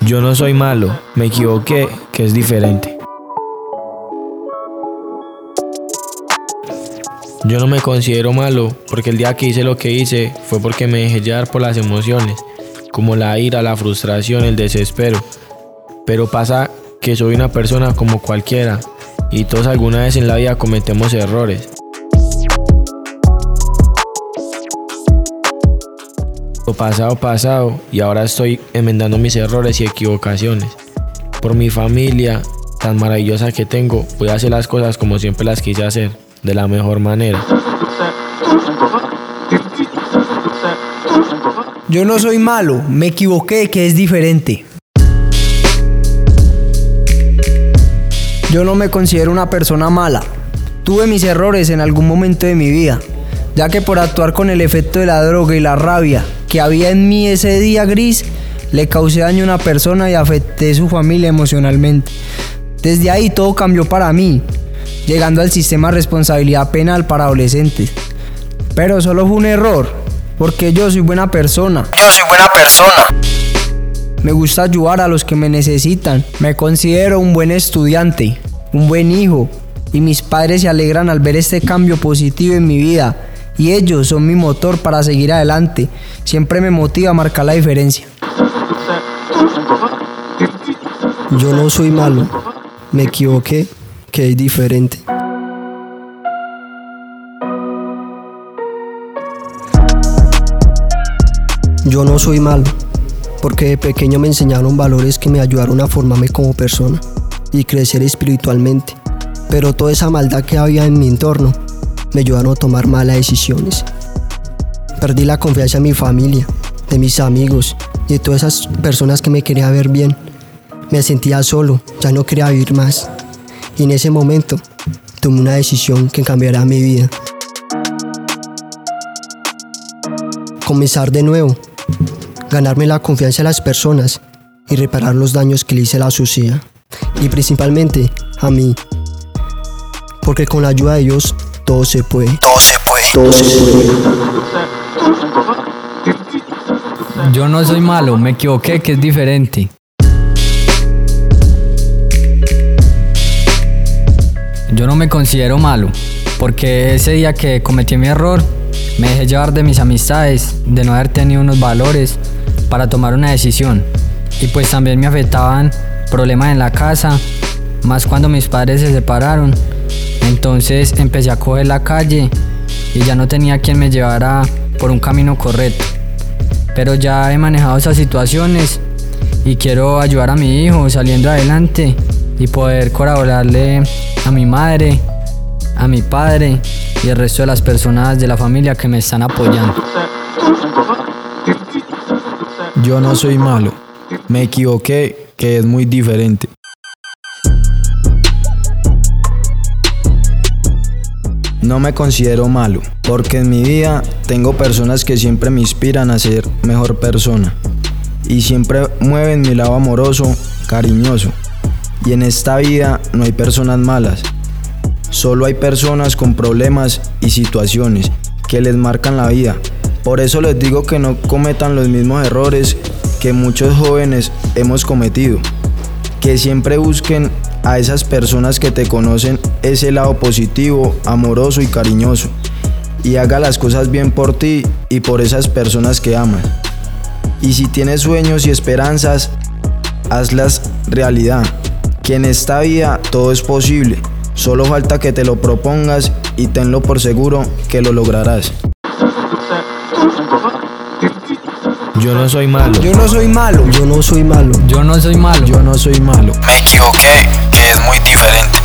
Yo no soy malo, me equivoqué, que es diferente. Yo no me considero malo porque el día que hice lo que hice fue porque me dejé llevar por las emociones, como la ira, la frustración, el desespero. Pero pasa que soy una persona como cualquiera y todos alguna vez en la vida cometemos errores. Lo pasado pasado y ahora estoy enmendando mis errores y equivocaciones. Por mi familia tan maravillosa que tengo, voy a hacer las cosas como siempre las quise hacer, de la mejor manera. Yo no soy malo, me equivoqué que es diferente. Yo no me considero una persona mala. Tuve mis errores en algún momento de mi vida, ya que por actuar con el efecto de la droga y la rabia que había en mí ese día gris, le causé daño a una persona y afecté a su familia emocionalmente. Desde ahí todo cambió para mí, llegando al sistema de responsabilidad penal para adolescentes. Pero solo fue un error, porque yo soy buena persona. Yo soy buena persona. Me gusta ayudar a los que me necesitan. Me considero un buen estudiante, un buen hijo, y mis padres se alegran al ver este cambio positivo en mi vida y ellos son mi motor para seguir adelante. Siempre me motiva a marcar la diferencia. Yo no soy malo, me equivoqué, que es diferente. Yo no soy malo, porque de pequeño me enseñaron valores que me ayudaron a formarme como persona y crecer espiritualmente. Pero toda esa maldad que había en mi entorno me ayudaron a tomar malas decisiones. Perdí la confianza en mi familia, de mis amigos y de todas esas personas que me querían ver bien. Me sentía solo, ya no quería vivir más. Y en ese momento tomé una decisión que cambiará mi vida. Comenzar de nuevo, ganarme la confianza de las personas y reparar los daños que le hice a la sociedad. Y principalmente a mí. Porque con la ayuda de Dios todo se puede. Todo se puede. Todo se puede. Yo no soy malo, me equivoqué, que es diferente. Yo no me considero malo, porque ese día que cometí mi error, me dejé llevar de mis amistades, de no haber tenido unos valores para tomar una decisión. Y pues también me afectaban problemas en la casa, más cuando mis padres se separaron entonces empecé a coger la calle y ya no tenía quien me llevara por un camino correcto. Pero ya he manejado esas situaciones y quiero ayudar a mi hijo saliendo adelante y poder colaborarle a mi madre, a mi padre y el resto de las personas de la familia que me están apoyando. Yo no soy malo, me equivoqué, que es muy diferente. No me considero malo, porque en mi vida tengo personas que siempre me inspiran a ser mejor persona y siempre mueven mi lado amoroso, cariñoso. Y en esta vida no hay personas malas, solo hay personas con problemas y situaciones que les marcan la vida. Por eso les digo que no cometan los mismos errores que muchos jóvenes hemos cometido, que siempre busquen a esas personas que te conocen ese lado positivo, amoroso y cariñoso. Y haga las cosas bien por ti y por esas personas que amas. Y si tienes sueños y esperanzas, hazlas realidad. Que en esta vida todo es posible. Solo falta que te lo propongas y tenlo por seguro que lo lograrás. Yo no soy malo. Yo no soy malo. Yo no soy malo. Yo no soy malo. Yo no soy malo. Me equivoqué, es muy diferente.